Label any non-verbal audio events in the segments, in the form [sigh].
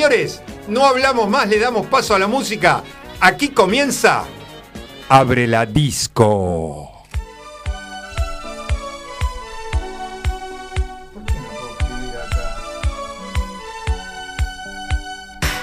señores, no hablamos más, le damos paso a la música. Aquí comienza. Abre la disco.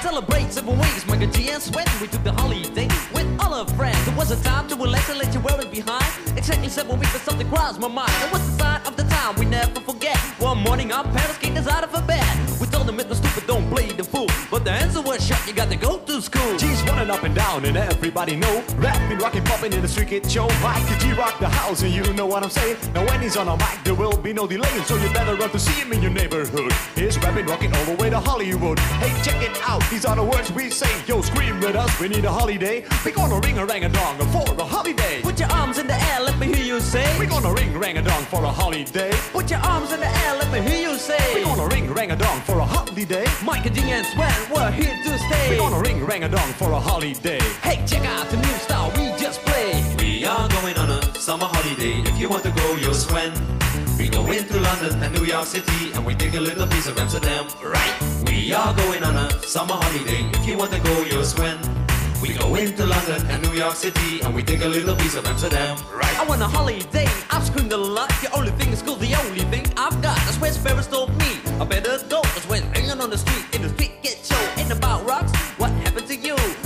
Celebrate seven weeks, Michael G and Sweat. We took the holiday with our friends. It was a time to relax and let you wear it behind. Exactly seven weeks, but something crossed my mind. It was the sign of the time we never forget. One morning, our parents kicked us out of a bed. We told them it was stupid, don't play the fool. But the answer was shut, you got to go to school. G's running up and down and everybody know Rapping, rocking, popping in the street kid show Mike G rock the house and you know what I'm saying Now when he's on a mic there will be no delaying So you better run to see him in your neighborhood He's rapping, rocking all the way to Hollywood Hey check it out, these are the words we say Yo scream with us, we need a holiday We gonna ring a rang a dong for a holiday Put your arms in the air, let me hear you say. We're gonna ring rang a dong for a holiday Put your arms in the air, let me hear you say. We're gonna ring rang a dong for a holiday Michael G and Sweat, we're here to stay. We're gonna ring rang a dong for a holiday Hey, check out the new style we just played. We are going on a summer holiday. If you want to go, you'll swim. We go into London and New York City, and we take a little piece of Amsterdam, right? We are going on a summer holiday. If you want to go, you'll swim. We go into London and New York City, and we take a little piece of Amsterdam, right? I want a holiday, I've screamed a lot. The only thing is cool, the only thing I've got. That's where Ferris told me. I better go. That's when hanging on the street in the street get show. Ain't about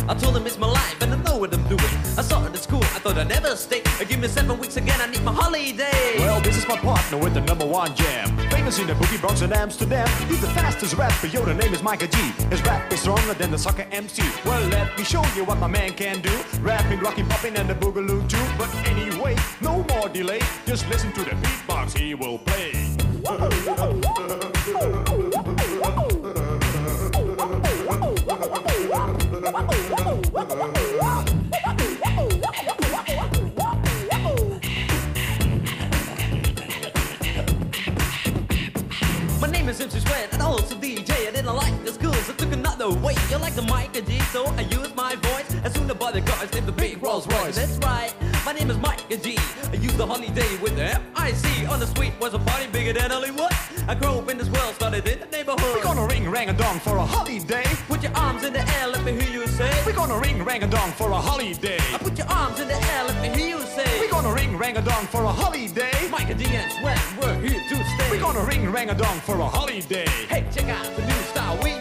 I told him it's my life and I know what I'm doing. I saw it at school, I thought I'd never stay. I give me seven weeks again, I need my holiday. Well, this is my partner with the number one jam. Famous in the boogie Bronx and Amsterdam. He's the fastest rapper, yo, the name is Micah G. His rap is stronger than the soccer MC. Well, let me show you what my man can do. Rapping, rocking, popping, and the boogaloo too. But anyway, no more delay. Just listen to the beatbox he will play. You like the mic and G, so I use my voice. As soon as the guys in the big Rolls Royce. That's right. My name is Mike and G. I used the holiday with the F-I-C. On the street was a party bigger than Hollywood. I grew up in this world, started in the neighborhood. We're gonna ring rang a dong for a holiday. Put your arms in the air, let me hear you say. We're gonna ring rang a dong for a holiday. I put your arms in the air, let me hear you say. We're gonna ring rang a dong for a holiday. Mike and G and Sweat, we're here to stay. We're gonna ring rang a dong for a holiday. Hey, check out the new style we.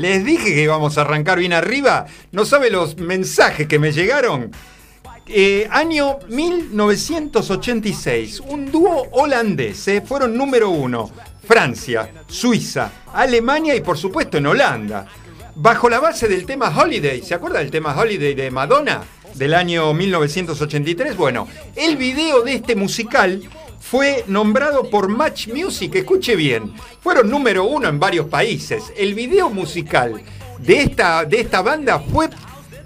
Les dije que íbamos a arrancar bien arriba. ¿No sabe los mensajes que me llegaron? Eh, año 1986, un dúo holandés, eh, fueron número uno. Francia, Suiza, Alemania y por supuesto en Holanda. Bajo la base del tema Holiday, ¿se acuerda del tema Holiday de Madonna? Del año 1983. Bueno, el video de este musical fue nombrado por Match Music, escuche bien, fueron número uno en varios países. El video musical de esta, de esta banda fue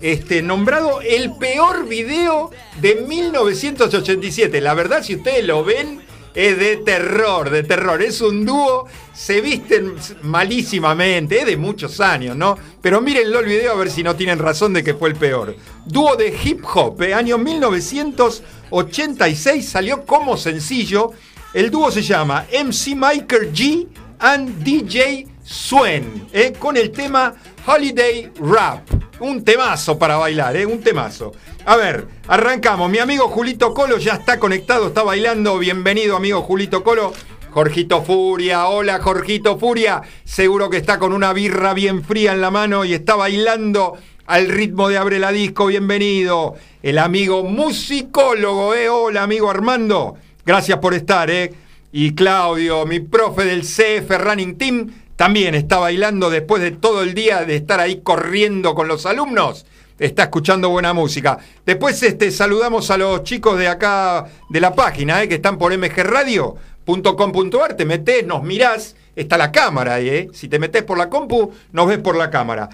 este, nombrado el peor video de 1987. La verdad, si ustedes lo ven, es de terror, de terror. Es un dúo, se visten malísimamente, es de muchos años, ¿no? Pero mírenlo el video a ver si no tienen razón de que fue el peor. Dúo de hip hop, ¿eh? año 1986, salió como sencillo. El dúo se llama MC Michael G and DJ Swen, ¿eh? con el tema Holiday Rap. Un temazo para bailar, ¿eh? un temazo. A ver, arrancamos. Mi amigo Julito Colo ya está conectado, está bailando. Bienvenido, amigo Julito Colo. Jorgito Furia, hola Jorgito Furia. Seguro que está con una birra bien fría en la mano y está bailando al ritmo de Abre la Disco. Bienvenido. El amigo musicólogo, ¿eh? Hola, amigo Armando. Gracias por estar, ¿eh? Y Claudio, mi profe del CF Running Team, también está bailando después de todo el día de estar ahí corriendo con los alumnos. Está escuchando buena música. Después este, saludamos a los chicos de acá de la página, ¿eh? que están por mgradio.com.ar. Te metés, nos mirás, está la cámara ahí, ¿eh? Si te metés por la compu, nos ves por la cámara.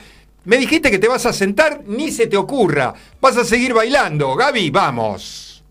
Me dijiste que te vas a sentar, ni se te ocurra. Vas a seguir bailando. Gaby, vamos.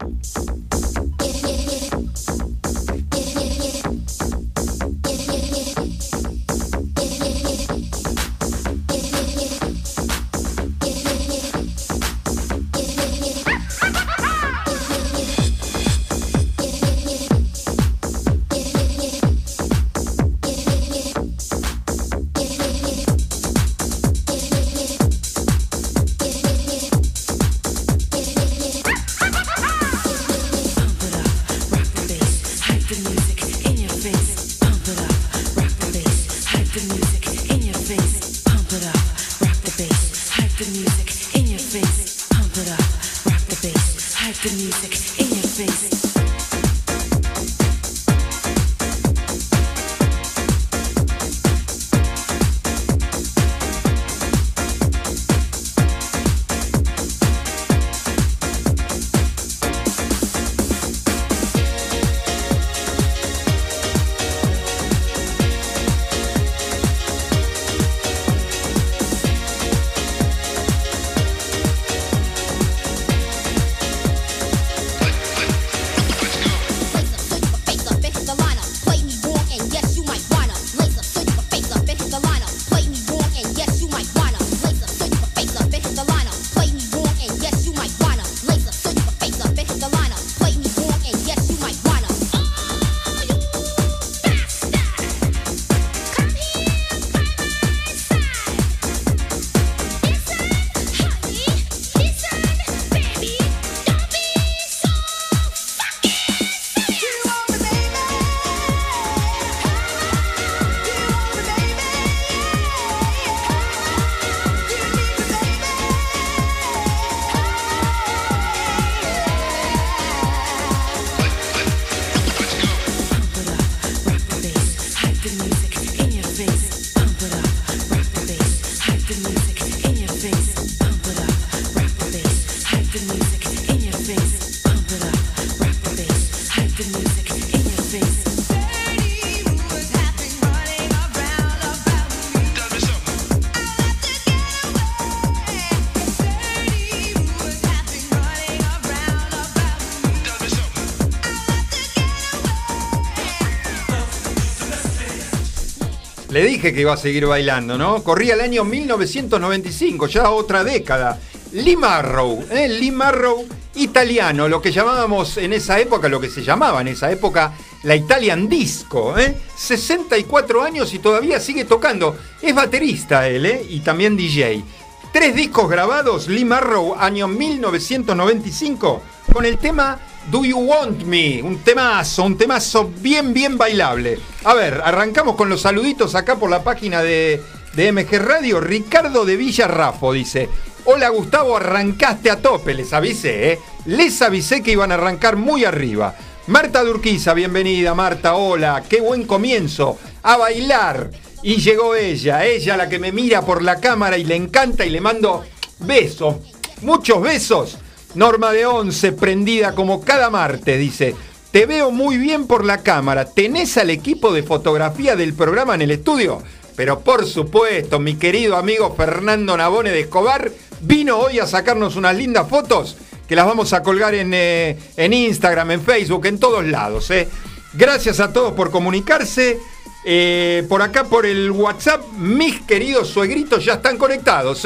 Le dije que iba a seguir bailando, ¿no? Corría el año 1995, ya otra década. Lee Marrow, ¿eh? Lee Marrow italiano, lo que llamábamos en esa época, lo que se llamaba en esa época la Italian Disco, ¿eh? 64 años y todavía sigue tocando. Es baterista él, ¿eh? Y también DJ. Tres discos grabados, Lee Marrow, año 1995, con el tema Do You Want Me, un temazo, un temazo bien, bien bailable. A ver, arrancamos con los saluditos acá por la página de, de MG Radio. Ricardo de Villarrafo dice, hola Gustavo, arrancaste a tope, les avisé, ¿eh? Les avisé que iban a arrancar muy arriba. Marta Durquiza, bienvenida, Marta, hola, qué buen comienzo, a bailar. Y llegó ella, ella la que me mira por la cámara y le encanta y le mando besos, muchos besos. Norma de Once, prendida como cada martes, dice. Te veo muy bien por la cámara. ¿Tenés al equipo de fotografía del programa en el estudio? Pero por supuesto, mi querido amigo Fernando Nabone de Escobar vino hoy a sacarnos unas lindas fotos que las vamos a colgar en, eh, en Instagram, en Facebook, en todos lados. eh. Gracias a todos por comunicarse. Eh, por acá, por el WhatsApp, mis queridos suegritos ya están conectados.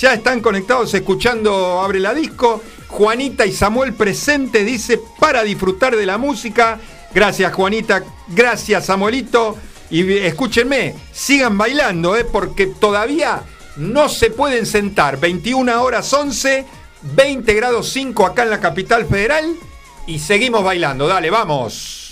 Ya están conectados escuchando Abre la Disco. Juanita y Samuel presente, dice, para disfrutar de la música. Gracias, Juanita. Gracias, Samuelito. Y escúchenme, sigan bailando, ¿eh? porque todavía no se pueden sentar. 21 horas 11, 20 grados 5 acá en la capital federal. Y seguimos bailando. Dale, vamos.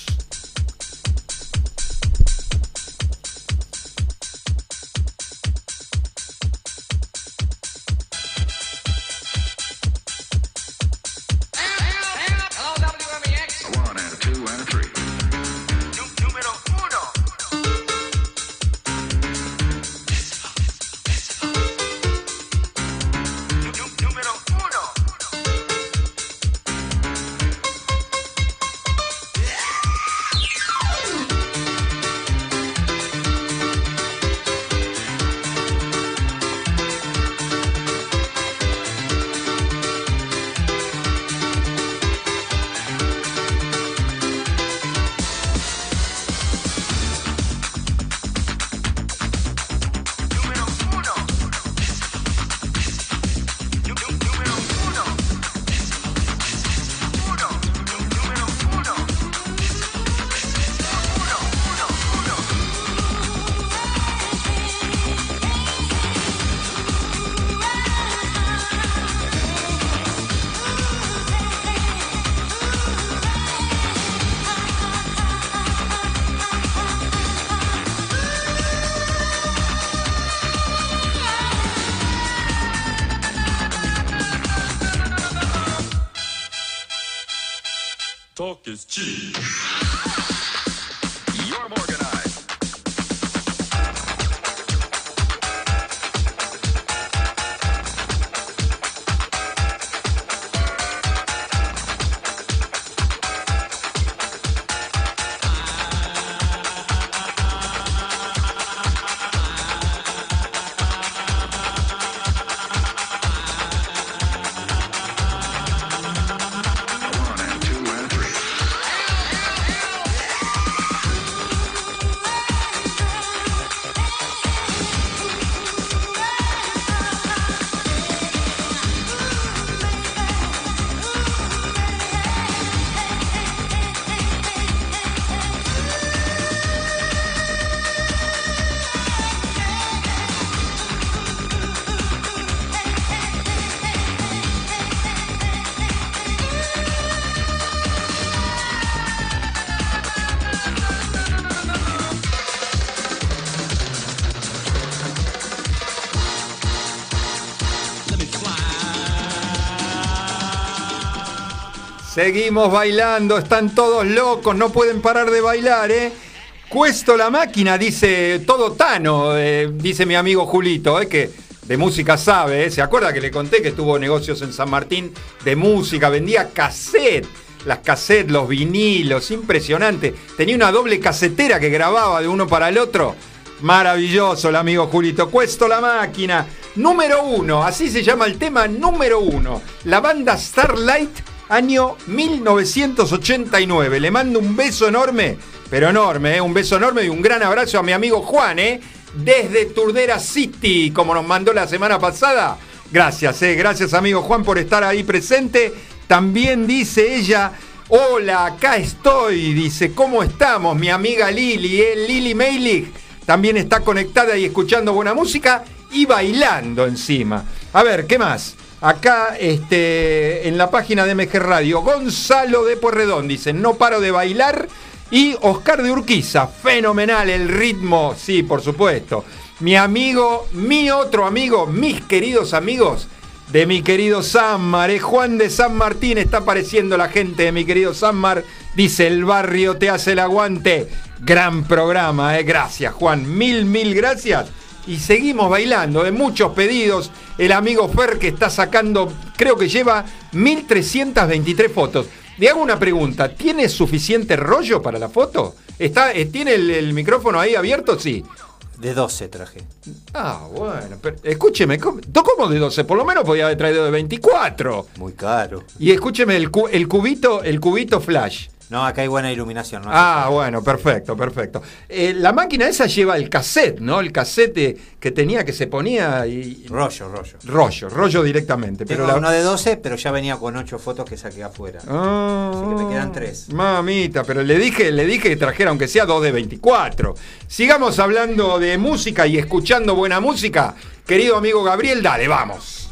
Seguimos bailando, están todos locos, no pueden parar de bailar, ¿eh? Cuesto la máquina, dice todo Tano, eh, dice mi amigo Julito, ¿eh? que de música sabe, ¿eh? ¿Se acuerda que le conté que tuvo negocios en San Martín de música? Vendía cassette, las cassettes, los vinilos, impresionante. Tenía una doble casetera que grababa de uno para el otro. Maravilloso el amigo Julito. Cuesto la máquina. Número uno, así se llama el tema número uno. La banda Starlight, año 1989. Le mando un beso enorme, pero enorme, ¿eh? un beso enorme y un gran abrazo a mi amigo Juan, ¿eh? desde Turdera City, como nos mandó la semana pasada. Gracias, ¿eh? gracias amigo Juan por estar ahí presente. También dice ella, hola, acá estoy, dice, ¿cómo estamos? Mi amiga Lili, ¿eh? Lili Meilig, también está conectada y escuchando buena música y bailando encima. A ver, ¿qué más? Acá este, en la página de MG Radio, Gonzalo de Porredón dice, no paro de bailar. Y Oscar de Urquiza, fenomenal el ritmo, sí, por supuesto. Mi amigo, mi otro amigo, mis queridos amigos de mi querido Sanmar, eh, Juan de San Martín, está apareciendo la gente de mi querido Sanmar, dice el barrio te hace el aguante. Gran programa, eh. gracias Juan, mil, mil gracias. Y seguimos bailando, de muchos pedidos. El amigo Fer que está sacando, creo que lleva 1323 fotos. Le hago una pregunta, ¿tiene suficiente rollo para la foto? ¿Está, eh, ¿Tiene el, el micrófono ahí abierto? Sí. De 12 traje. Ah, bueno, pero escúcheme, ¿cómo, ¿cómo de 12? Por lo menos podía haber traído de 24. Muy caro. Y escúcheme, el, cu- el cubito, el cubito flash. No, acá hay buena iluminación. ¿no? Ah, bueno, perfecto, perfecto. Eh, la máquina esa lleva el cassette, ¿no? El cassette que tenía que se ponía y... Rollo, rollo. Rollo, rollo directamente. Pero la... uno de 12, pero ya venía con 8 fotos que saqué afuera. Ah, Así que me quedan tres. Mamita, pero le dije, le dije que trajera aunque sea dos de 24. Sigamos hablando de música y escuchando buena música. Querido amigo Gabriel, dale, vamos.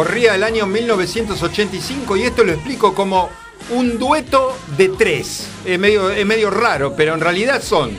Corría el año 1985 y esto lo explico como un dueto de tres. Es medio, medio raro, pero en realidad son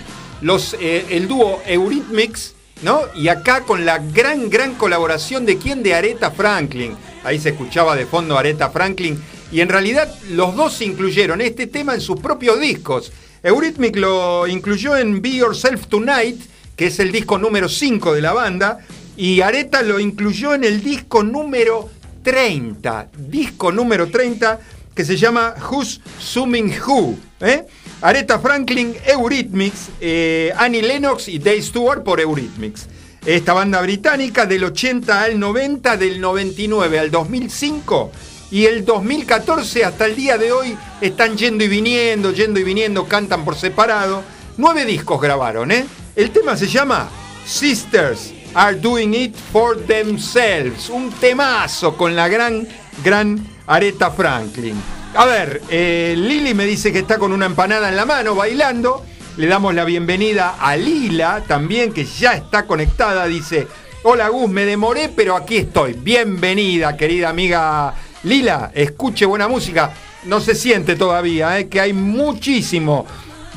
los, eh, el dúo Eurythmics, ¿no? Y acá con la gran, gran colaboración de quién? De Aretha Franklin. Ahí se escuchaba de fondo Aretha Franklin. Y en realidad los dos incluyeron este tema en sus propios discos. Eurythmic lo incluyó en Be Yourself Tonight, que es el disco número 5 de la banda, y Aretha lo incluyó en el disco número 30, disco número 30, que se llama Who's Summing Who. ¿eh? Aretha Franklin, Eurythmics, eh, Annie Lennox y Dave Stewart por Eurythmics. Esta banda británica del 80 al 90, del 99 al 2005 y el 2014 hasta el día de hoy están yendo y viniendo, yendo y viniendo, cantan por separado. Nueve discos grabaron, ¿eh? El tema se llama Sisters Are Doing It For Themselves. Un temazo con la gran, gran Aretha Franklin. A ver, eh, Lili me dice que está con una empanada en la mano bailando. Le damos la bienvenida a Lila también, que ya está conectada. Dice, hola Gus, me demoré, pero aquí estoy. Bienvenida, querida amiga Lila. Escuche buena música. No se siente todavía, eh, que hay muchísimo.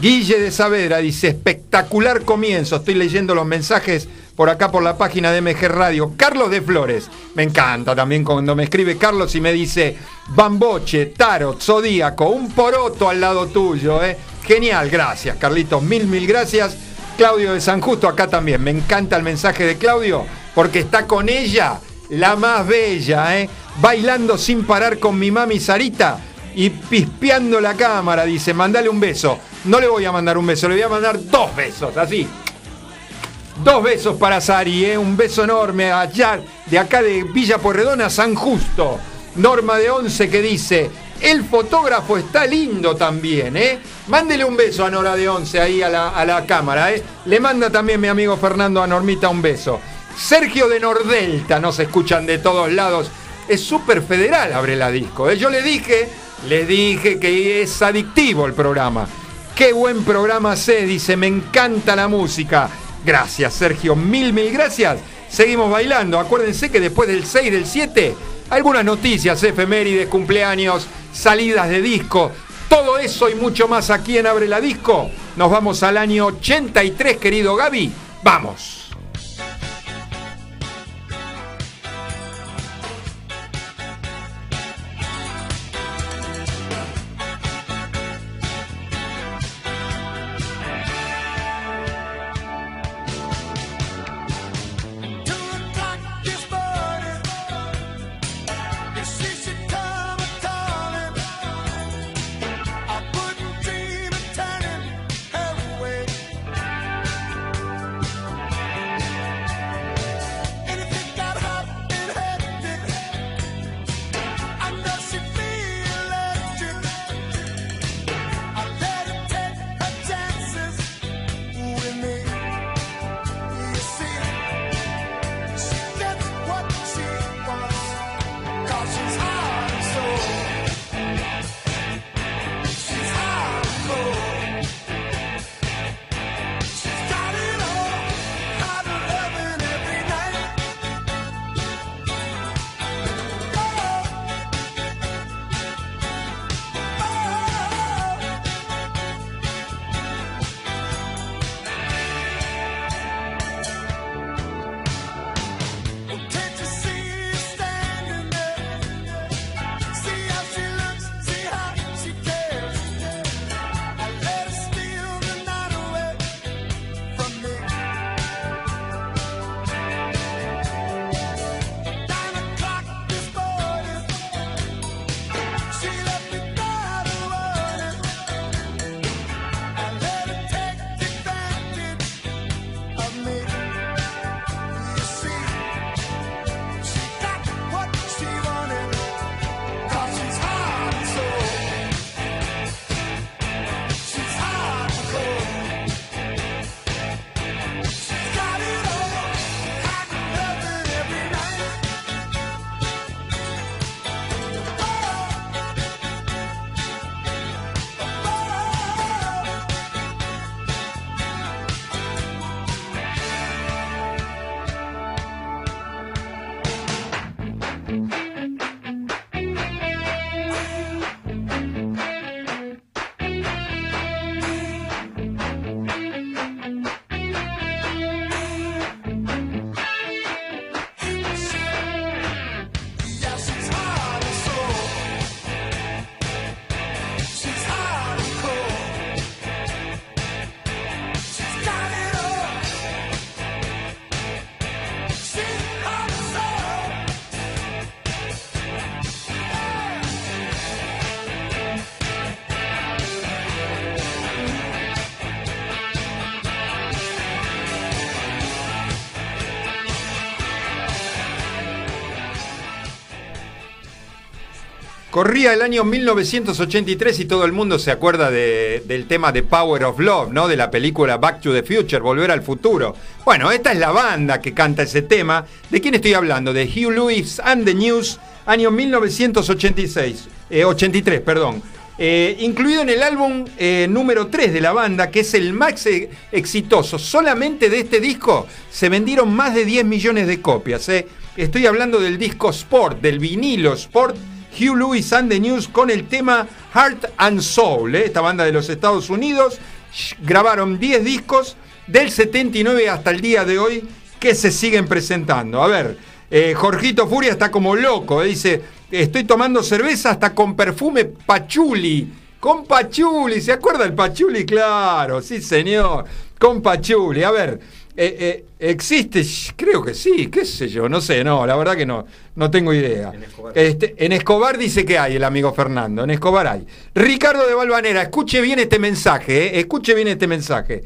Guille de Saavedra dice, espectacular comienzo. Estoy leyendo los mensajes por acá por la página de MG Radio. Carlos de Flores, me encanta también cuando me escribe Carlos y me dice, Bamboche, Tarot, Zodíaco, un poroto al lado tuyo, ¿eh? Genial, gracias Carlitos, mil, mil gracias. Claudio de San Justo acá también, me encanta el mensaje de Claudio porque está con ella, la más bella, ¿eh? bailando sin parar con mi mami Sarita y pispeando la cámara, dice, mandale un beso. No le voy a mandar un beso, le voy a mandar dos besos, así. Dos besos para Sari, ¿eh? un beso enorme allá de acá de Villa Porredona, San Justo. Norma de Once que dice, el fotógrafo está lindo también, ¿eh? Mándele un beso a Nora de Once ahí a la, a la cámara, ¿eh? Le manda también mi amigo Fernando a Normita un beso. Sergio de Nordelta, nos escuchan de todos lados. Es súper federal, abre la disco. ¿eh? Yo le dije, le dije que es adictivo el programa. Qué buen programa sé, dice, me encanta la música. Gracias, Sergio, mil, mil gracias. Seguimos bailando. Acuérdense que después del 6 del 7, algunas noticias, efemérides, cumpleaños, salidas de disco. Todo eso y mucho más aquí en Abre la Disco. Nos vamos al año 83, querido Gaby. Vamos. Corría el año 1983 y todo el mundo se acuerda de- del tema de Power of Love, ¿no? De la película Back to the Future, Volver al Futuro. Bueno, esta es la banda que canta ese tema. ¿De quién estoy hablando? De Hugh Lewis and the News, año 1986, eh, 83, perdón. Eh, incluido en el álbum eh, número 3 de la banda, que es el más eh, exitoso. Solamente de este disco se vendieron más de 10 millones de copias. eh. Estoy hablando del disco Sport, del vinilo Sport, Hugh Lewis and the News con el tema Heart and Soul, eh, esta banda de los Estados Unidos. Grabaron 10 discos del 79 hasta el día de hoy que se siguen presentando. A ver, eh, Jorgito Furia está como loco, eh, dice, estoy tomando cerveza hasta con perfume pachuli. Con pachuli, ¿se acuerda el pachuli? Claro, sí señor, con pachuli. A ver, eh, eh, existe, creo que sí, qué sé yo, no sé, no, la verdad que no, no tengo idea. En Escobar. Este, en Escobar dice que hay el amigo Fernando, en Escobar hay. Ricardo de Valvanera, escuche bien este mensaje, eh, escuche bien este mensaje.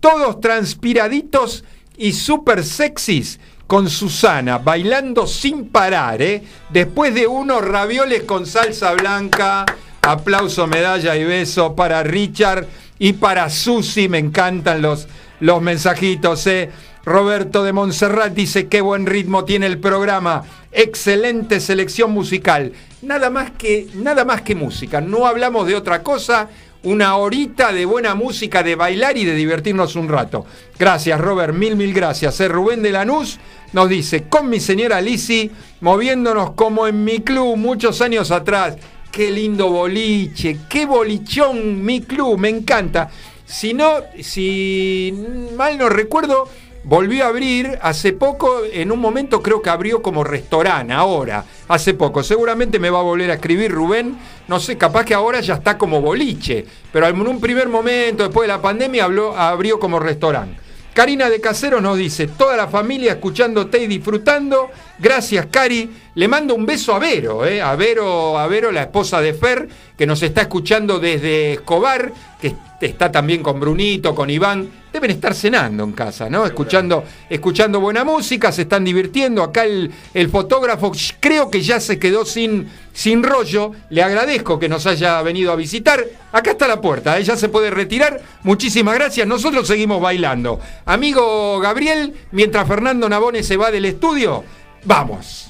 Todos transpiraditos y súper sexys con Susana, bailando sin parar, ¿eh? Después de unos ravioles con salsa blanca, aplauso, medalla y beso para Richard y para Susi, me encantan los, los mensajitos, ¿eh? Roberto de Montserrat dice qué buen ritmo tiene el programa, excelente selección musical. Nada más que, nada más que música, no hablamos de otra cosa, una horita de buena música, de bailar y de divertirnos un rato. Gracias, Robert, mil, mil gracias. Eh, Rubén de Lanús nos dice, con mi señora Lisi, moviéndonos como en mi club muchos años atrás. Qué lindo boliche, qué bolichón mi club, me encanta. Si no, si mal no recuerdo, volvió a abrir hace poco, en un momento creo que abrió como restaurante, ahora, hace poco. Seguramente me va a volver a escribir Rubén, no sé, capaz que ahora ya está como boliche, pero en un primer momento, después de la pandemia, habló, abrió como restaurante. Karina de Casero nos dice, toda la familia escuchándote y disfrutando. Gracias, Cari. Le mando un beso a Vero, ¿eh? a Vero, a Vero, la esposa de Fer, que nos está escuchando desde Escobar, que está también con Brunito, con Iván. Deben estar cenando en casa, ¿no? Escuchando, escuchando buena música, se están divirtiendo. Acá el, el fotógrafo creo que ya se quedó sin, sin rollo. Le agradezco que nos haya venido a visitar. Acá está la puerta, ¿eh? ya se puede retirar. Muchísimas gracias. Nosotros seguimos bailando. Amigo Gabriel, mientras Fernando Nabone se va del estudio, vamos.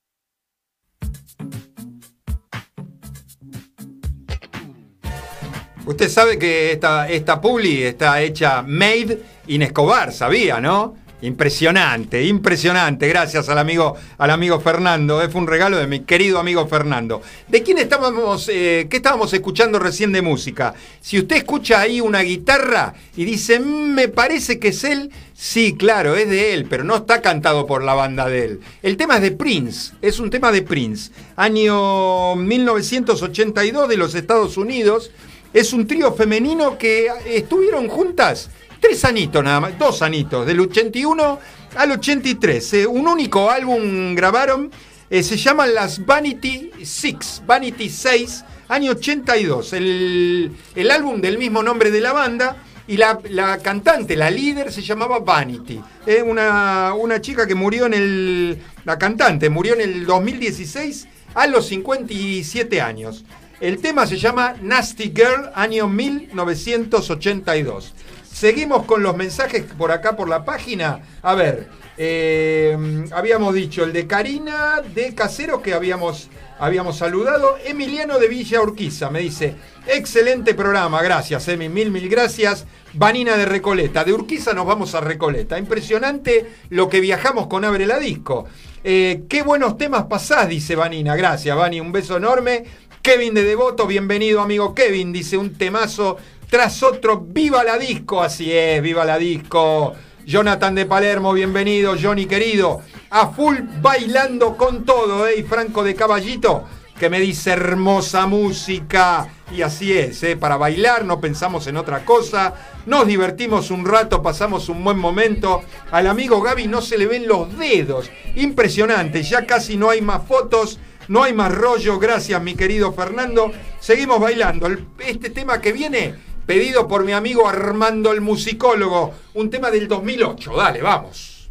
Usted sabe que esta, esta publi está hecha made in Escobar, sabía, ¿no? Impresionante, impresionante. Gracias al amigo, al amigo Fernando. Fue un regalo de mi querido amigo Fernando. ¿De quién estábamos, eh, qué estábamos escuchando recién de música? Si usted escucha ahí una guitarra y dice, "Mm, me parece que es él, sí, claro, es de él, pero no está cantado por la banda de él. El tema es de Prince, es un tema de Prince. Año 1982 de los Estados Unidos. Es un trío femenino que estuvieron juntas tres anitos nada más, dos anitos, del 81 al 83. eh, un único álbum grabaron, eh, se llaman las Vanity Six, Vanity 6, año 82. El, el álbum del mismo nombre de la banda. Y la, la cantante, la líder, se llamaba Vanity. Eh, una, una chica que murió en el. La cantante murió en el 2016 a los 57 años. El tema se llama Nasty Girl, año 1982. Seguimos con los mensajes por acá por la página. A ver, eh, habíamos dicho el de Karina de Casero que habíamos, habíamos saludado. Emiliano de Villa Urquiza me dice, excelente programa, gracias Emi, mil, mil gracias. Vanina de Recoleta, de Urquiza nos vamos a Recoleta. Impresionante lo que viajamos con Abre la Disco. Eh, qué buenos temas pasás, dice Vanina. Gracias, Vani, un beso enorme. Kevin de Devoto, bienvenido amigo Kevin, dice un temazo tras otro, viva la disco, así es, viva la disco. Jonathan de Palermo, bienvenido, Johnny querido, a full bailando con todo, ¿eh? Y Franco de Caballito, que me dice hermosa música. Y así es, ¿eh? para bailar no pensamos en otra cosa, nos divertimos un rato, pasamos un buen momento. Al amigo Gaby no se le ven los dedos, impresionante, ya casi no hay más fotos. No hay más rollo, gracias mi querido Fernando. Seguimos bailando. Este tema que viene, pedido por mi amigo Armando el musicólogo, un tema del 2008. Dale, vamos.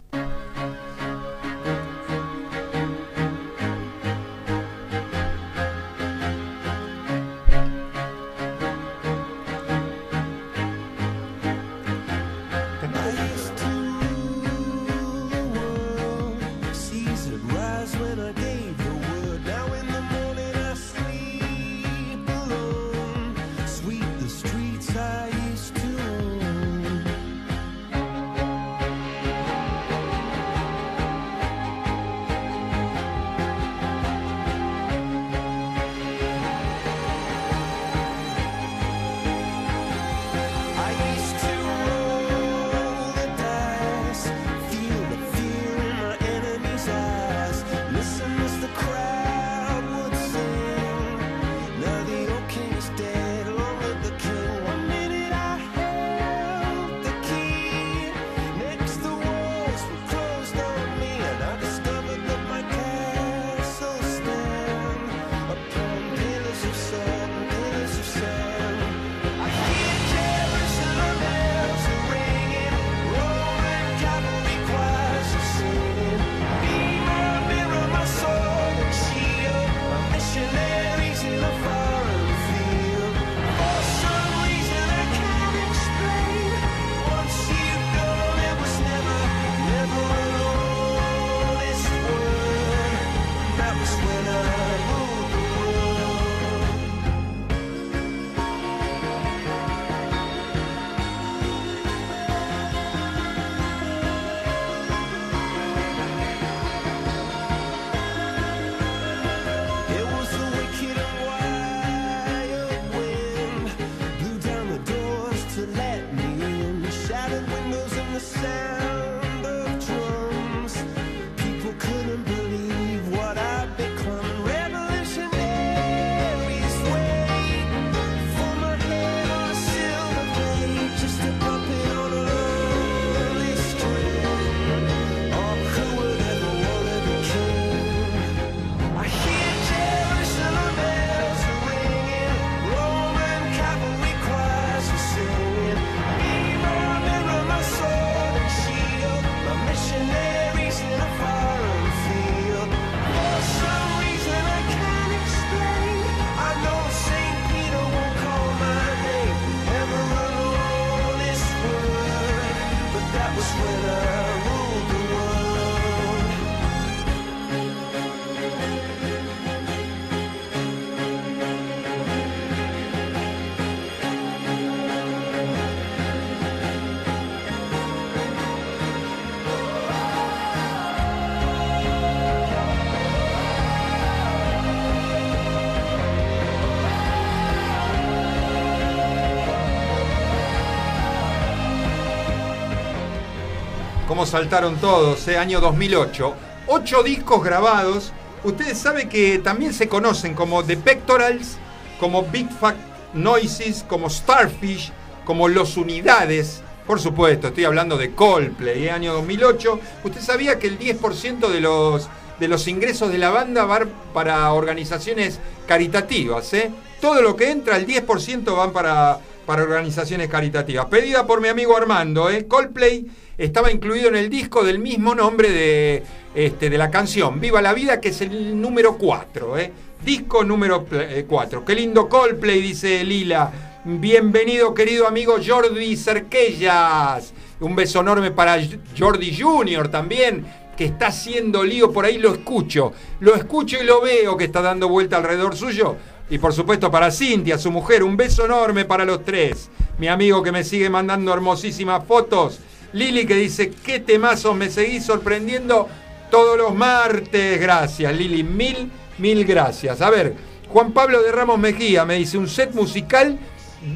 Saltaron todos, ¿eh? año 2008. Ocho discos grabados. Ustedes saben que también se conocen como The Pectorals, como Big Fat Noises, como Starfish, como Los Unidades. Por supuesto, estoy hablando de Coldplay, ¿eh? año 2008. ¿Usted sabía que el 10% de los, de los ingresos de la banda van para organizaciones caritativas? ¿eh? Todo lo que entra, el 10% van para, para organizaciones caritativas. Pedida por mi amigo Armando, ¿eh? Coldplay estaba incluido en el disco del mismo nombre de, este, de la canción, Viva la Vida, que es el número 4. ¿eh? Disco número 4. Qué lindo Coldplay, dice Lila. Bienvenido, querido amigo Jordi Cerquellas. Un beso enorme para Jordi Junior también, que está haciendo lío por ahí, lo escucho. Lo escucho y lo veo que está dando vuelta alrededor suyo. Y por supuesto para Cintia, su mujer, un beso enorme para los tres. Mi amigo que me sigue mandando hermosísimas fotos. Lili que dice, qué temazos me seguís sorprendiendo todos los martes. Gracias, Lili. Mil, mil gracias. A ver, Juan Pablo de Ramos Mejía me dice, un set musical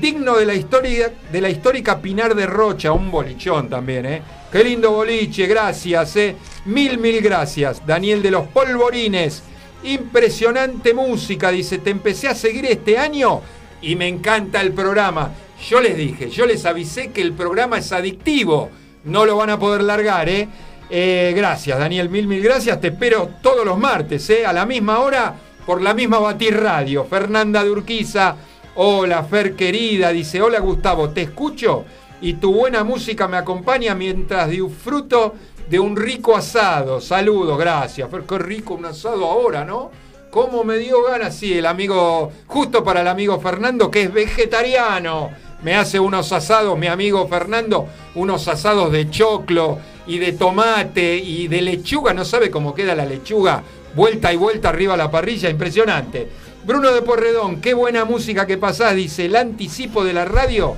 digno de la, historia, de la histórica Pinar de Rocha, un bolichón también, ¿eh? Qué lindo boliche, gracias, ¿eh? Mil, mil gracias. Daniel de los Polvorines, impresionante música, dice, te empecé a seguir este año y me encanta el programa. Yo les dije, yo les avisé que el programa es adictivo, no lo van a poder largar, ¿eh? Eh, gracias, Daniel, mil, mil gracias. Te espero todos los martes, ¿eh? a la misma hora, por la misma Batir Radio. Fernanda de Urquiza, hola, Fer querida, dice: Hola, Gustavo, te escucho y tu buena música me acompaña mientras disfruto de un rico asado. Saludos, gracias. Fer, qué rico un asado ahora, ¿no? ¿Cómo me dio ganas? Sí, el amigo, justo para el amigo Fernando, que es vegetariano. Me hace unos asados, mi amigo Fernando, unos asados de choclo y de tomate y de lechuga. No sabe cómo queda la lechuga. Vuelta y vuelta arriba a la parrilla, impresionante. Bruno de Porredón, qué buena música que pasás, dice el anticipo de la radio.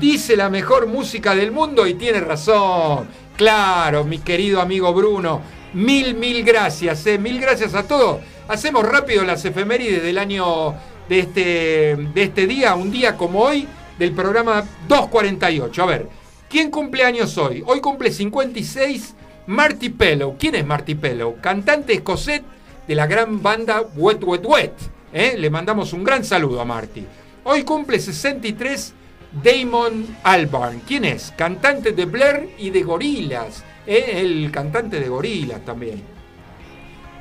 Dice la mejor música del mundo y tiene razón. Claro, mi querido amigo Bruno. Mil, mil gracias, eh. mil gracias a todos. Hacemos rápido las efemérides del año de este, de este día, un día como hoy, del programa 248. A ver, ¿quién cumple años hoy? Hoy cumple 56 Marty Pellow. ¿Quién es Marty Pellow? Cantante escocés de la gran banda Wet Wet Wet. ¿eh? Le mandamos un gran saludo a Marty. Hoy cumple 63 Damon Albarn. ¿Quién es? Cantante de Blair y de Gorilas. ¿eh? El cantante de Gorilas también.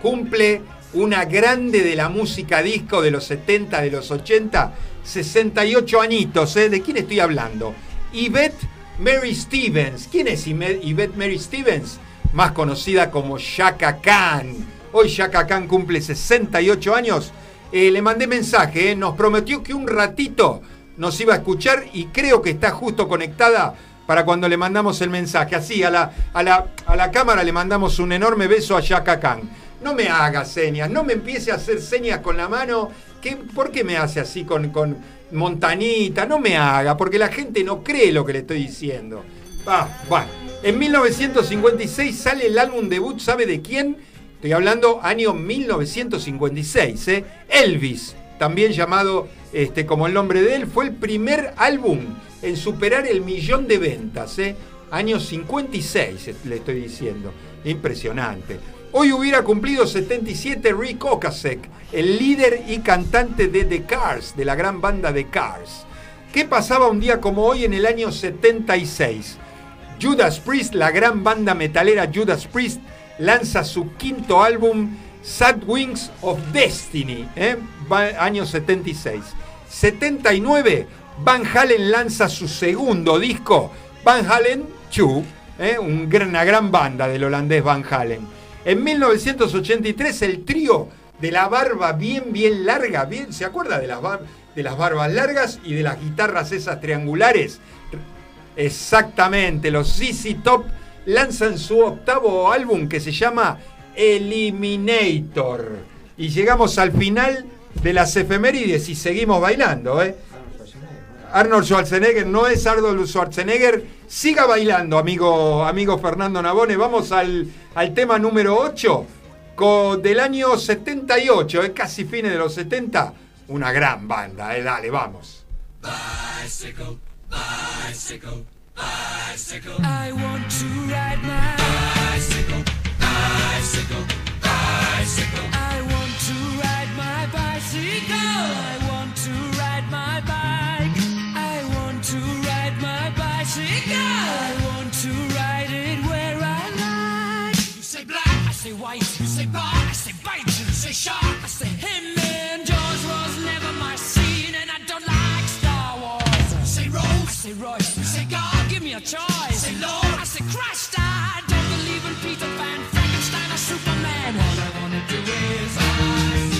Cumple una grande de la música disco de los 70, de los 80, 68 añitos. ¿eh? ¿De quién estoy hablando? Yvette Mary Stevens. ¿Quién es Yvette Mary Stevens? Más conocida como Shaka Khan. Hoy Shaka Khan cumple 68 años. Eh, le mandé mensaje, ¿eh? nos prometió que un ratito nos iba a escuchar y creo que está justo conectada para cuando le mandamos el mensaje. Así, a la, a la, a la cámara le mandamos un enorme beso a Shaka Khan. No me haga señas, no me empiece a hacer señas con la mano. ¿Qué, ¿Por qué me hace así con, con montanita? No me haga, porque la gente no cree lo que le estoy diciendo. Ah, bueno. En 1956 sale el álbum debut, ¿sabe de quién? Estoy hablando año 1956, ¿eh? Elvis, también llamado este, como el nombre de él, fue el primer álbum en superar el millón de ventas, ¿eh? Año 56, le estoy diciendo. Impresionante. Hoy hubiera cumplido 77 Rick Ocasek, el líder y cantante de The Cars, de la gran banda The Cars. ¿Qué pasaba un día como hoy en el año 76? Judas Priest, la gran banda metalera Judas Priest, lanza su quinto álbum Sad Wings of Destiny, ¿eh? año 76. 79, Van Halen lanza su segundo disco, Van Halen 2, ¿eh? una gran banda del holandés Van Halen. En 1983 el trío de la barba bien, bien larga, bien, ¿se acuerda de las, de las barbas largas y de las guitarras esas triangulares? Exactamente, los ZZ Top lanzan su octavo álbum que se llama Eliminator. Y llegamos al final de las efemérides y seguimos bailando, ¿eh? Arnold Schwarzenegger no es Arnold Schwarzenegger. Siga bailando, amigo, amigo Fernando Nabone. Vamos al, al tema número 8 con, del año 78, es casi fines de los 70. Una gran banda, eh, dale, vamos. Bicycle, bicycle, bicycle. bicycle. I want to ride my bicycle. Bicycle. Bicycle. Say Royce. You say God, give me a choice. say Lord, I say Christ. I don't believe in Peter Pan, Frankenstein, or Superman. All I wanna do is. I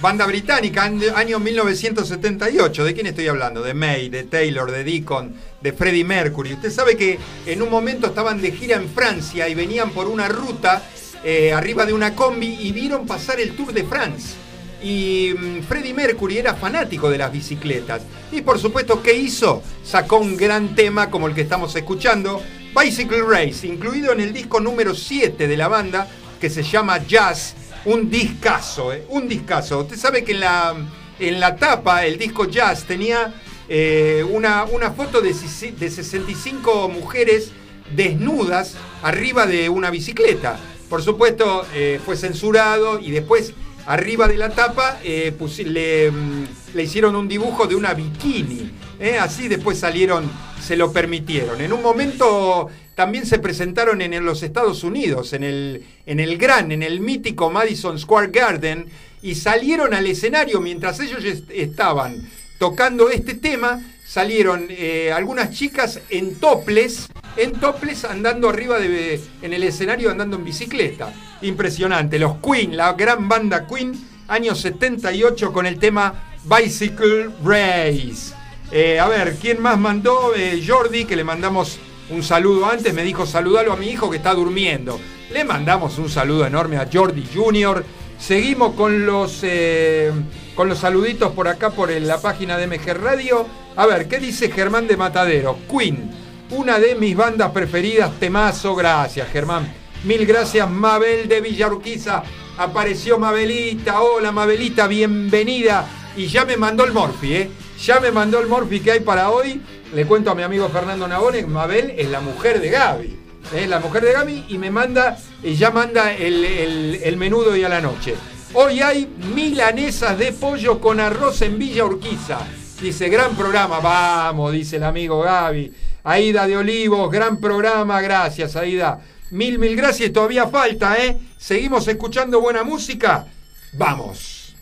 Banda británica, año 1978. ¿De quién estoy hablando? De May, de Taylor, de Deacon, de Freddie Mercury. Usted sabe que en un momento estaban de gira en Francia y venían por una ruta eh, arriba de una combi y vieron pasar el Tour de France. Y mm, Freddie Mercury era fanático de las bicicletas. Y por supuesto, ¿qué hizo? Sacó un gran tema como el que estamos escuchando, Bicycle Race, incluido en el disco número 7 de la banda, que se llama Jazz. Un discazo, ¿eh? un discazo. Usted sabe que en la, en la tapa, el disco Jazz tenía eh, una, una foto de, de 65 mujeres desnudas arriba de una bicicleta. Por supuesto, eh, fue censurado y después arriba de la tapa le, mm, le hicieron un dibujo de una bikini. ¿Eh? Así después salieron, se lo permitieron. En un momento también se presentaron en, los Estados Unidos, en el, en el gran, en el mítico Madison Square Garden, y salieron al escenario mientras ellos est- estaban tocando este tema, salieron eh, algunas chicas en toples, en toples andando arriba de, en el escenario andando en bicicleta. Impresionante. Los Queen, la gran banda Queen, año 78 con el tema Bicycle Race. Eh, a ver, ¿quién más mandó? Eh, Jordi, que le mandamos un saludo antes, me dijo saludalo a mi hijo que está durmiendo. Le mandamos un saludo enorme a Jordi Jr. Seguimos con los, eh, con los saluditos por acá por la página de MG Radio. A ver, ¿qué dice Germán de Matadero? Queen, una de mis bandas preferidas, temazo, gracias Germán. Mil gracias Mabel de Villarquiza. Apareció Mabelita, hola Mabelita, bienvenida. Y ya me mandó el Morphy, ¿eh? Ya me mandó el Morphy que hay para hoy. Le cuento a mi amigo Fernando Nabone, Mabel es la mujer de Gaby. Es la mujer de Gaby y me manda, y ya manda el, el- el menú hoy a la noche. Hoy hay milanesas de pollo con arroz en Villa Urquiza. Dice, gran programa, vamos, dice el amigo Gaby. Aida de Olivos, gran programa, gracias Aida. Mil, mil gracias, todavía falta, ¿eh? Seguimos escuchando buena música. Vamos.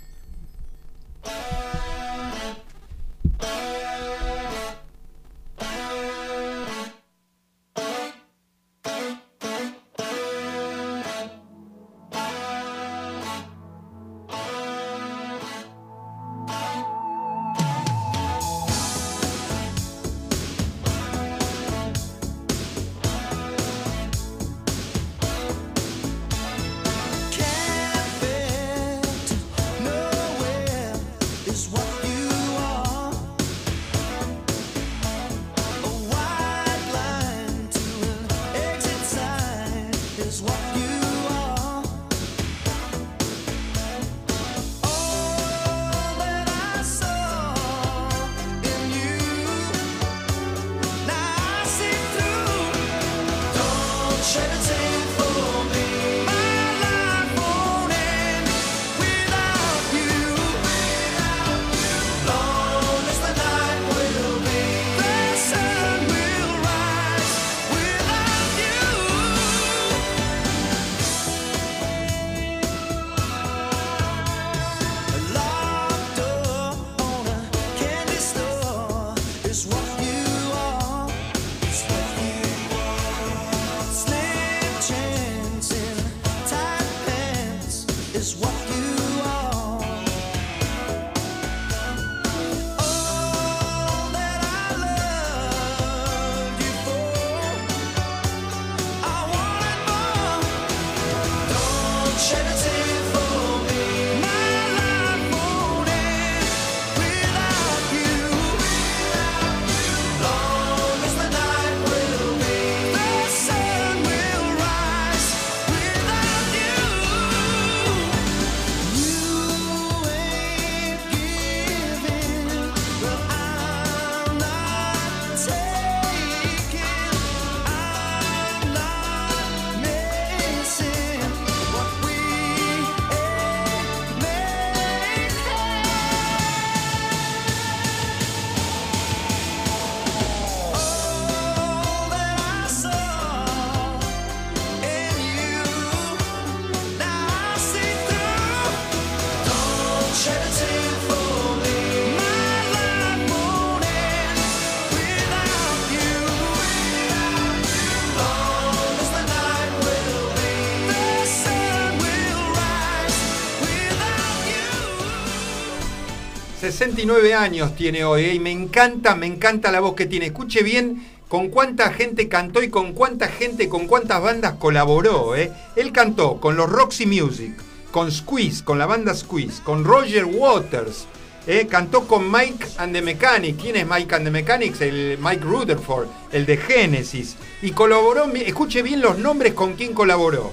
69 años tiene hoy ¿eh? y me encanta, me encanta la voz que tiene. Escuche bien con cuánta gente cantó y con cuánta gente, con cuántas bandas colaboró. ¿eh? Él cantó con los Roxy Music, con Squeeze, con la banda Squeeze, con Roger Waters. ¿eh? Cantó con Mike and the Mechanics. ¿Quién es Mike and the Mechanics? El Mike Rutherford, el de Genesis. Y colaboró, escuche bien los nombres con quién colaboró.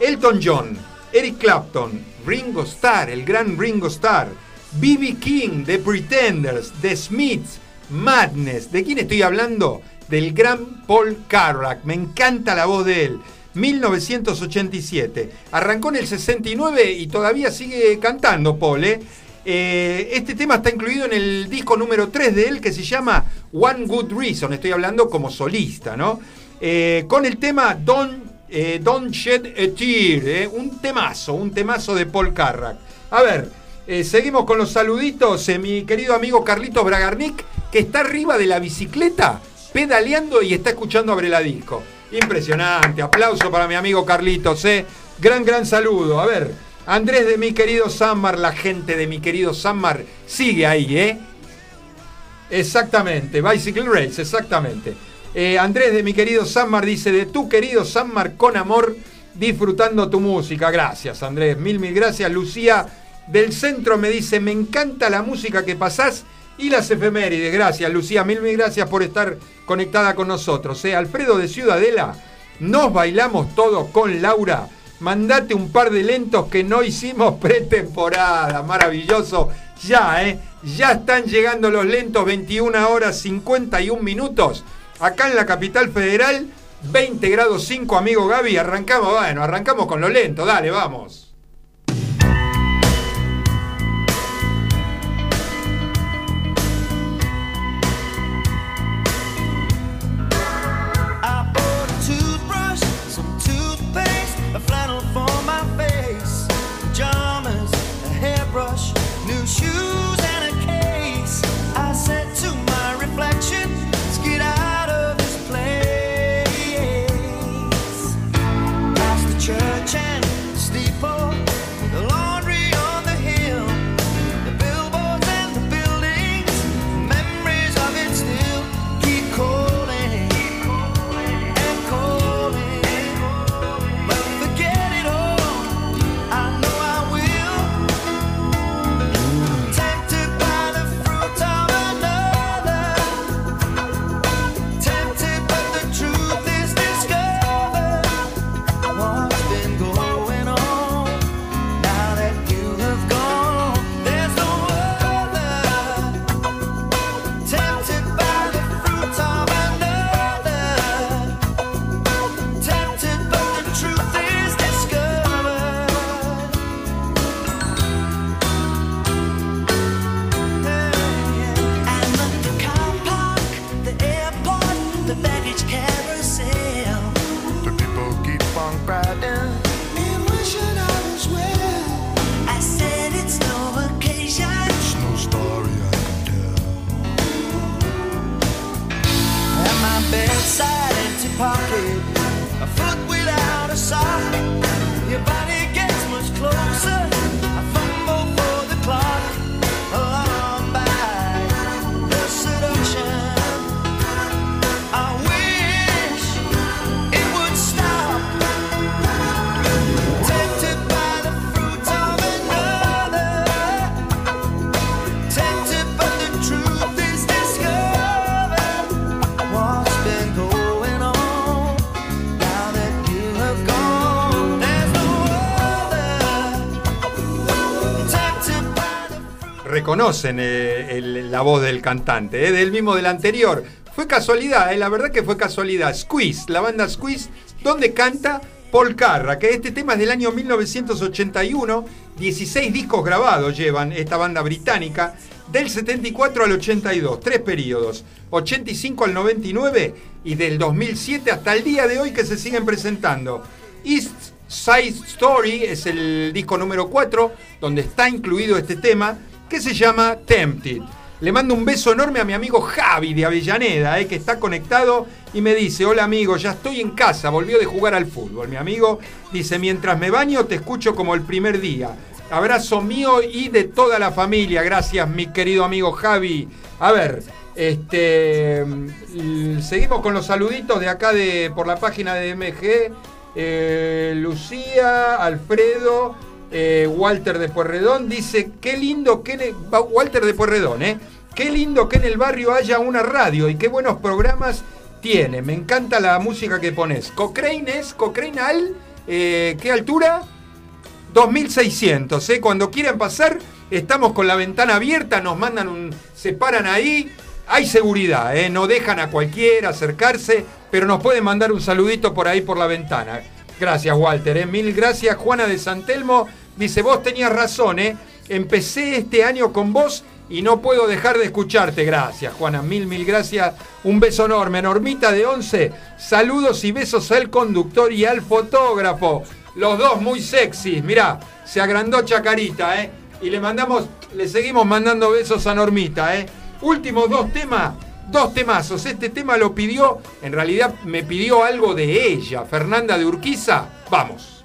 Elton John, Eric Clapton, Ringo Starr, el gran Ringo Starr, B.B. King, The Pretenders, The Smiths, Madness. ¿De quién estoy hablando? Del gran Paul Carrack. Me encanta la voz de él. 1987. Arrancó en el 69 y todavía sigue cantando Paul. ¿eh? Eh, este tema está incluido en el disco número 3 de él que se llama One Good Reason. Estoy hablando como solista, ¿no? Eh, con el tema Don't, Don't Shed a Tear. Un temazo, un temazo de Paul Carrack. A ver, eh, seguimos con los saluditos. Eh, mi querido amigo Carlitos Bragarnik, que está arriba de la bicicleta, pedaleando y está escuchando Abre la Disco. Impresionante. Aplauso para mi amigo Carlitos. Eh. Gran, gran saludo. A ver, Andrés de mi querido Sanmar, la gente de mi querido Sanmar sigue ahí, ¿eh? Exactamente, Bicycle Race, exactamente. Andrés de mi querido Sanmar dice, de tu querido Sanmar con amor, disfrutando tu música. Gracias, Andrés, mil, mil gracias. Lucía del centro me dice, me encanta la música que pasás y las efemérides. Gracias, Lucía, mil, mil gracias por estar conectada con nosotros. ¿eh? Alfredo de Ciudadela, nos bailamos todos con Laura. Mandate un par de lentos que no hicimos [laughs] pretemporada. Maravilloso. Ya, ¿eh? Ya están llegando los lentos, 21 horas 51 minutos. Acá en la capital federal, 20 grados 5, amigo Gaby. Arrancamos, bueno, arrancamos con los lentos. Dale, vamos. Reconocen eh, la voz del cantante, eh, del mismo del anterior. Fue casualidad, eh, la verdad que fue casualidad. Squeeze, la banda Squeeze, donde canta Paul Carra, que este tema es del año 1981, 16 discos grabados llevan esta banda británica, del 74 al 82, tres periodos, 85 al 99 y del 2007 hasta el día de hoy que se siguen presentando. East Side Story es el disco número 4, donde está incluido este tema, que se llama Tempted. Le mando un beso enorme a mi amigo Javi de Avellaneda, eh, que está conectado y me dice, hola amigo, ya estoy en casa, volvió de jugar al fútbol. Mi amigo dice, mientras me baño te escucho como el primer día. Abrazo mío y de toda la familia. Gracias, mi querido amigo Javi. A ver, este mm, seguimos con los saluditos de acá de por la página de MG. Eh, Lucía, Alfredo, eh, Walter de Puerredón dice, qué lindo que en el- Walter de ¿eh? Qué lindo que en el barrio haya una radio y qué buenos programas tiene. Me encanta la música que pones. Cochrane es, Cochrane al, eh, ¿qué altura? 2600, ¿eh? Cuando quieran pasar, estamos con la ventana abierta, nos mandan un. se paran ahí. Hay seguridad. No dejan a cualquiera acercarse, pero nos pueden mandar un saludito por ahí por la ventana. Gracias, Walter, ¿eh? Mil gracias. Juana de Santelmo dice: Vos tenías razón, ¿eh? Empecé este año con vos y no puedo dejar de escucharte. Gracias, Juana. Mil, mil gracias. Un beso enorme. Normita de 11. Saludos y besos al conductor y al fotógrafo. Los dos muy sexys. Mirá, se agrandó Chacarita, ¿eh? Y le mandamos, le seguimos mandando besos a Normita, ¿eh? Últimos dos temas, dos temazos. Este tema lo pidió, en realidad me pidió algo de ella, Fernanda de Urquiza. Vamos.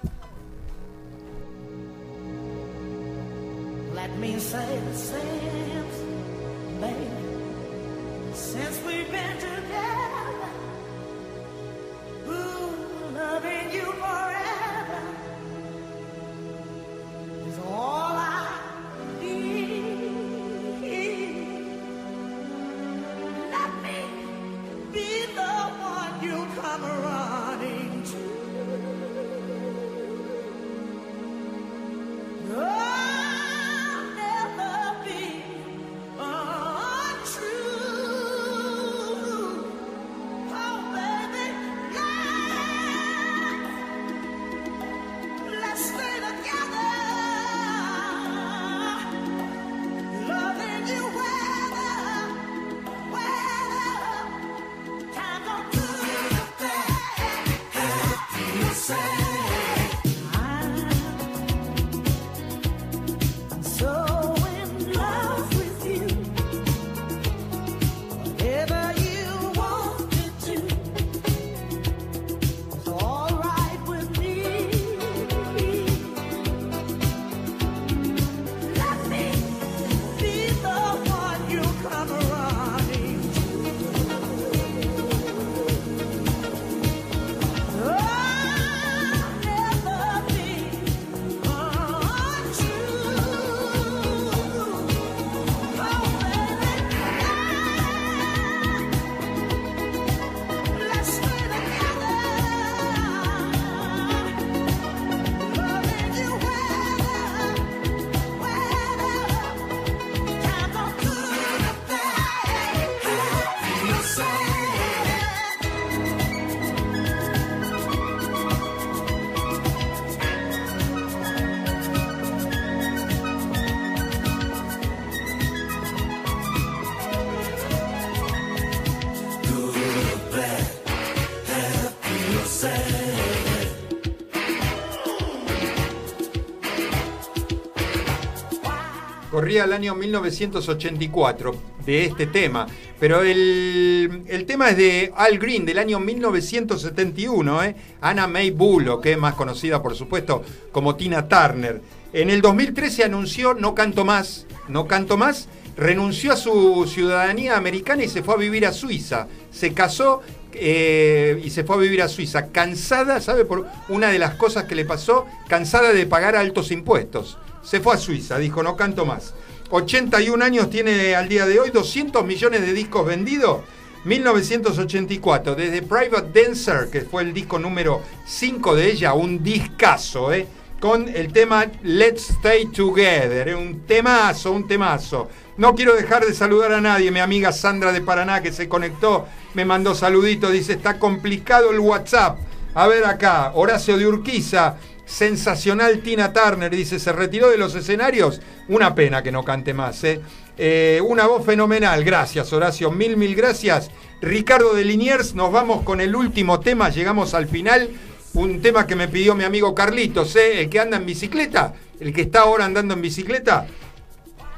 Corría el año 1984 de este tema, pero el, el tema es de Al Green del año 1971, ¿eh? Anna May Bullock, que es más conocida por supuesto como Tina Turner. En el 2013 anunció No canto más, no canto más, renunció a su ciudadanía americana y se fue a vivir a Suiza. Se casó eh, y se fue a vivir a Suiza, cansada, ¿sabe? Por una de las cosas que le pasó, cansada de pagar altos impuestos. Se fue a Suiza, dijo, no canto más. 81 años tiene al día de hoy, 200 millones de discos vendidos. 1984, desde Private Dancer, que fue el disco número 5 de ella, un discazo, ¿eh? con el tema Let's Stay Together, ¿eh? un temazo, un temazo. No quiero dejar de saludar a nadie, mi amiga Sandra de Paraná que se conectó, me mandó saludito, dice, está complicado el WhatsApp. A ver acá, Horacio de Urquiza, sensacional Tina Turner, dice, se retiró de los escenarios, una pena que no cante más. ¿eh? Eh, una voz fenomenal, gracias Horacio, mil, mil gracias. Ricardo de Liniers, nos vamos con el último tema, llegamos al final. Un tema que me pidió mi amigo Carlitos, ¿eh? el que anda en bicicleta, el que está ahora andando en bicicleta.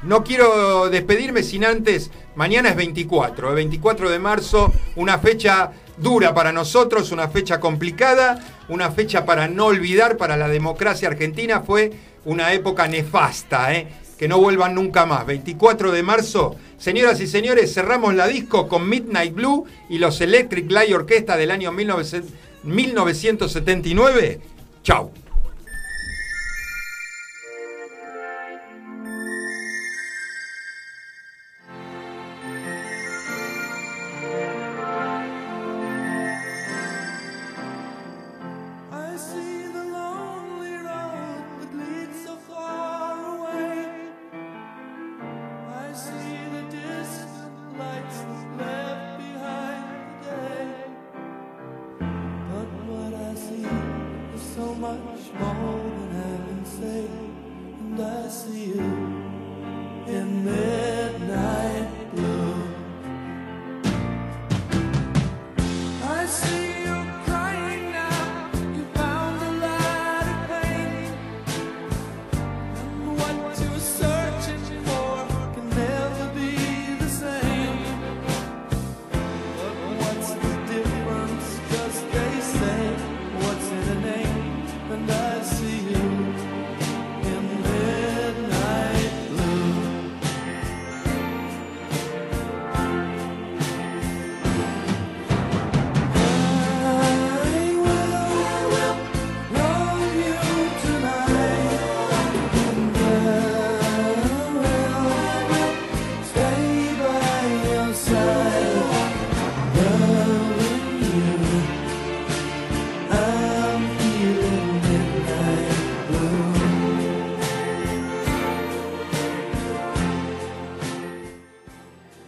No quiero despedirme sin antes, mañana es 24, el 24 de marzo, una fecha dura para nosotros, una fecha complicada, una fecha para no olvidar para la democracia argentina, fue una época nefasta, ¿eh? Que no vuelvan nunca más. 24 de marzo, señoras y señores, cerramos la disco con Midnight Blue y los Electric Light Orquesta del año 1900 1979. Chau.